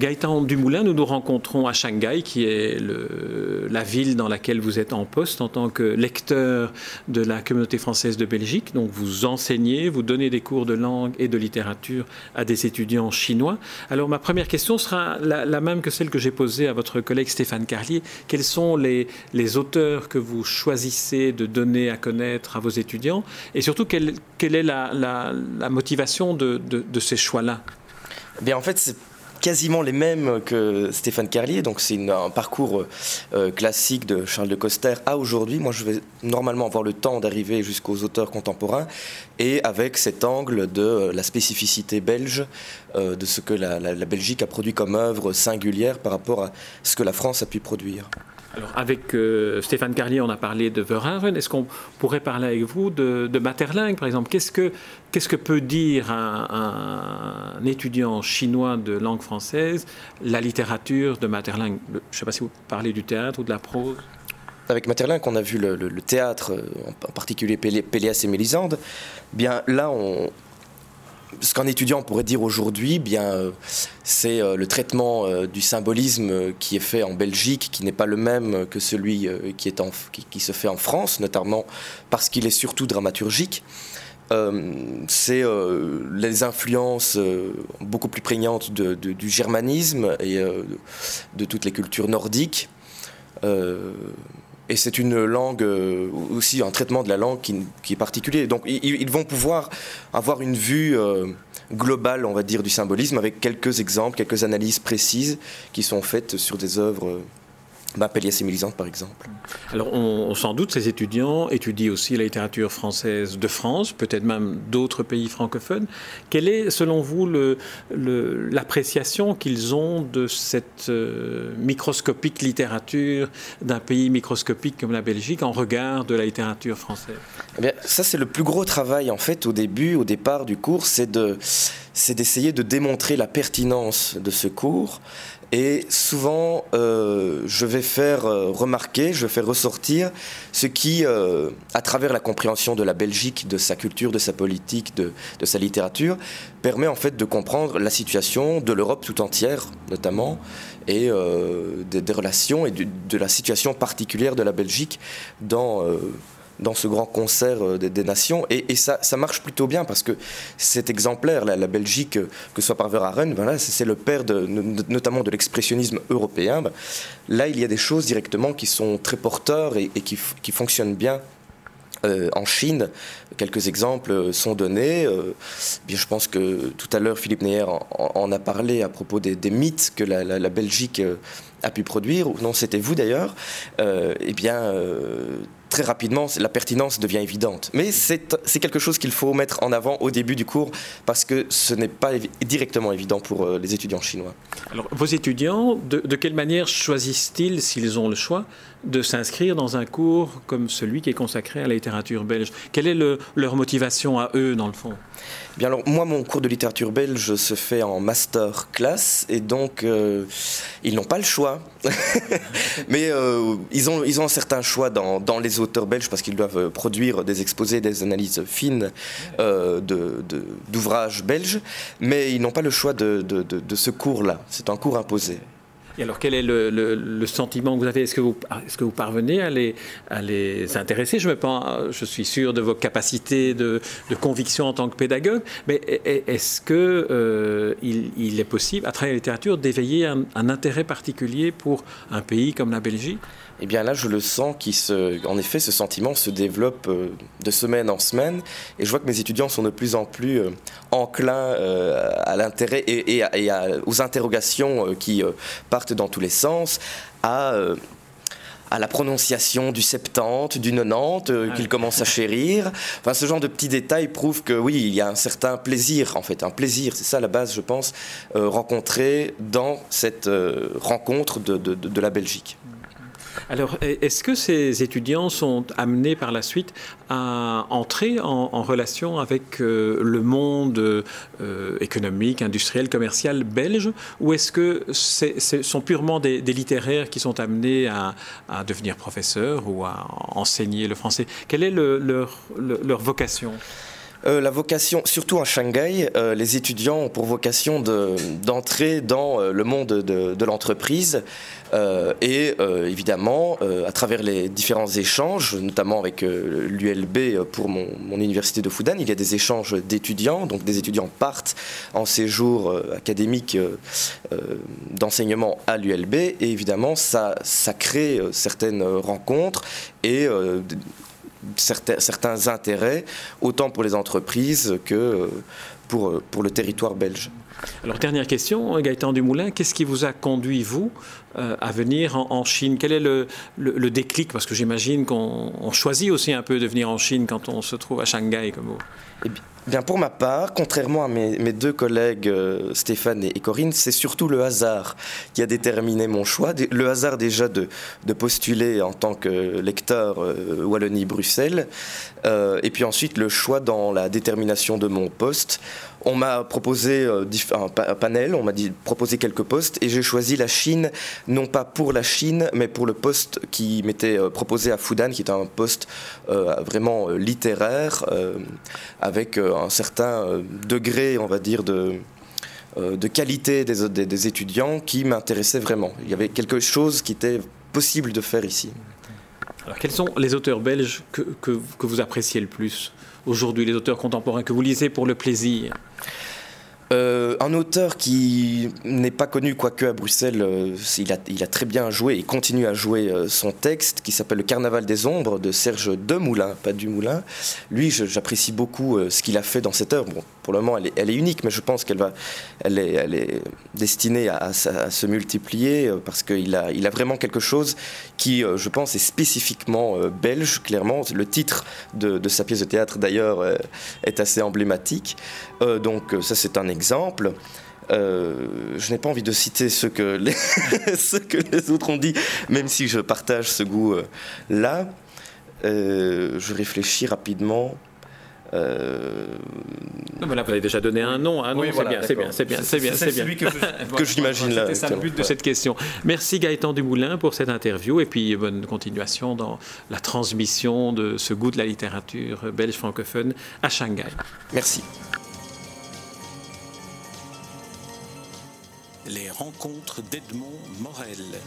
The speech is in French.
Gaëtan Dumoulin, nous nous rencontrons à Shanghai, qui est la ville dans laquelle vous êtes en poste en tant que lecteur de la communauté française de Belgique. Donc vous enseignez, vous donnez des cours de langue et de littérature à des étudiants chinois. Alors ma première question sera la, même que celle que j'ai posée à votre collègue Stéphane Carlier. Quels sont les, auteurs que vous choisissez de donner à connaître à vos étudiants? Et surtout, quelle, quelle est la, motivation de, de, ces choix-là? Eh Bien, en fait, quasiment les mêmes que Stéphane Carlier, donc c'est un parcours euh, classique de Charles de Coster à aujourd'hui. Moi, je vais normalement avoir le temps d'arriver jusqu'aux auteurs contemporains et avec cet angle de euh, la spécificité belge, euh, de ce que la, la Belgique a produit comme œuvre singulière par rapport à ce que la France a pu produire. Alors, avec euh, Stéphane Carlier, on a parlé de Verhaeren. Est-ce qu'on pourrait parler avec vous de, de Materlingue, par exemple? Qu'est-ce que, peut dire un, étudiant chinois de langue française la littérature de Materlingue Je ne sais pas si vous parlez du théâtre ou de la prose avec Materlingue, on a vu le, le, le théâtre, en particulier Pélias et Mélisande. Bien là, on, ce qu'un étudiant pourrait dire aujourd'hui, bien, euh, c'est euh, le traitement euh, du symbolisme qui est fait en Belgique, qui n'est pas le même que celui qui, se fait en France, notamment parce qu'il est surtout dramaturgique. C'est les influences beaucoup plus prégnantes du germanisme et de toutes les cultures nordiques. Et c'est une langue, euh, aussi un traitement de la langue qui, qui est particulier. Donc ils, vont pouvoir avoir une vue euh, globale, on va dire, du symbolisme avec quelques exemples, quelques analyses précises qui sont faites sur des œuvres bah, et Mélisande, par exemple. Alors, on, sans doute, ces étudiants étudient aussi la littérature française de France, peut-être même d'autres pays francophones. Quelle est, selon vous, l'appréciation qu'ils ont de cette euh, microscopique littérature d'un pays microscopique comme la Belgique en regard de la littérature française? Eh bien, Ça, c'est le plus gros travail, en fait, au début, au départ du cours, c'est de c'est d'essayer de démontrer la pertinence de ce cours. Et souvent, euh, je vais faire euh, remarquer, je vais faire ressortir ce qui, euh, à travers la compréhension de la Belgique, de sa culture, de sa politique, de, de sa littérature, permet en fait de comprendre la situation de l'Europe tout entière, notamment, et euh, des, des, relations et de, de, la situation particulière de la Belgique dans euh, dans ce grand concert euh, des, nations. Et, ça, marche plutôt bien parce que cet exemplaire, la, Belgique, euh, que ce soit par Verhaeren, ben c'est le père de, notamment de l'expressionnisme européen. Là, il y a des choses directement qui sont très porteurs et, qui, qui fonctionnent bien euh, en Chine, quelques exemples sont donnés. Euh, bien, je pense que tout à l'heure, Philippe Neyer en, a parlé à propos des, mythes que la, Belgique a pu produire, ou non, c'était vous d'ailleurs. Eh bien, très rapidement, la pertinence devient évidente. Mais c'est quelque chose qu'il faut mettre en avant au début du cours parce que ce n'est pas évi directement évident pour euh, les étudiants chinois. Alors, vos étudiants, de, de quelle manière choisissent-ils, s'ils ont le choix, de s'inscrire dans un cours comme celui qui est consacré à la littérature belge? Quelle est le, leur motivation à eux, dans le fond? Bien alors, moi, mon cours de littérature belge se fait en master class et donc euh, ils n'ont pas le choix. Mais euh, ils, ont, ils ont un certain choix dans, dans les auteurs belges parce qu'ils doivent produire des exposés, des analyses fines euh, d'ouvrages belges. Mais ils n'ont pas le choix de ce cours-là. C'est un cours imposé. Et alors, quel est le, sentiment que vous avez? Est-ce que, vous parvenez à les, à les intéresser? Je, me pense, je suis sûr de vos capacités de, conviction en tant que pédagogue, mais est-ce qu'il euh, il, est possible, à travers la littérature, d'éveiller un, intérêt particulier pour un pays comme la Belgique? Eh bien là, je le sens qui se, en effet, ce sentiment se développe euh, de semaine en semaine, et je vois que mes étudiants sont de plus en plus euh, enclins à l'intérêt et, aux interrogations qui partent dans tous les sens, à à la prononciation du 70, du 90, euh, qu'ils commencent à chérir. Enfin, ce genre de petits détails prouvent que oui, il y a un certain plaisir, en fait, un plaisir, c'est ça la base, je pense, euh, rencontré dans cette euh, rencontre de, de, de, la Belgique. Alors, est-ce que ces étudiants sont amenés par la suite à entrer en, relation avec euh, le monde euh, économique, industriel, commercial belge, ou est-ce que ce sont purement des, littéraires qui sont amenés à, devenir professeurs ou à enseigner le français? Quelle est leur vocation? Euh, la vocation, surtout à Shanghai, euh, les étudiants ont pour vocation d'entrer dans euh, le monde de, l'entreprise. Et évidemment, à travers les différents échanges, notamment avec l'ULB pour mon, université de Fudan, il y a des échanges d'étudiants, donc des étudiants partent en séjour académique d'enseignement à l'ULB et évidemment ça, ça crée certaines rencontres et certains, certains intérêts, autant pour les entreprises que pour, pour le territoire belge. Alors, dernière question, Gaëtan Dumoulin, qu'est-ce qui vous a conduit, vous, euh, à venir en, Chine? Quel est le, le, déclic? Parce que j'imagine qu'on choisit aussi un peu de venir en Chine quand on se trouve à Shanghai, comme vous. Eh bien, pour ma part, contrairement à mes, deux collègues euh, Stéphane et, Corinne, c'est surtout le hasard qui a déterminé mon choix. Le hasard déjà de, postuler en tant que lecteur euh, Wallonie-Bruxelles, et puis ensuite le choix dans la détermination de mon poste. On m'a proposé euh, un, panel, on m'a dit proposer quelques postes et j'ai choisi la Chine, non pas pour la Chine, mais pour le poste qui m'était euh, proposé à Fudan, qui est un poste euh, vraiment littéraire, avec un certain degré, on va dire, de, qualité des, étudiants qui m'intéressait vraiment. Il y avait quelque chose qui était possible de faire ici. Alors, quels sont les auteurs belges que vous appréciez le plus? Aujourd'hui, les auteurs contemporains que vous lisez pour le plaisir euh, un auteur qui n'est pas connu, quoique à Bruxelles, euh, il, a, très bien joué et continue à jouer euh, son texte, qui s'appelle Le Carnaval des Ombres de Serge Demoulin, pas Dumoulin. Lui, j'apprécie beaucoup ce qu'il a fait dans cette œuvre. Pour le moment, elle est, unique, mais je pense qu'elle va, elle est, destinée à, se multiplier parce qu'il a, vraiment quelque chose qui, je pense, est spécifiquement belge, clairement. Le titre de, sa pièce de théâtre, d'ailleurs, est assez emblématique. donc, ça, c'est un exemple. Euh, je n'ai pas envie de citer ce que, les autres ont dit, même si je partage ce goût-là. Euh, je réfléchis rapidement. Euh... Voilà, vous avez déjà donné un nom. Un nom c'est bien, c'est bien, c'est bien, c'est bien, c'est bien. que j'imagine là. C'était ça le but de cette question. Merci Gaëtan Dumoulin pour cette interview et puis bonne continuation dans la transmission de ce goût de la littérature belge francophone à Shanghai. Merci. les rencontres d'Edmond Morel.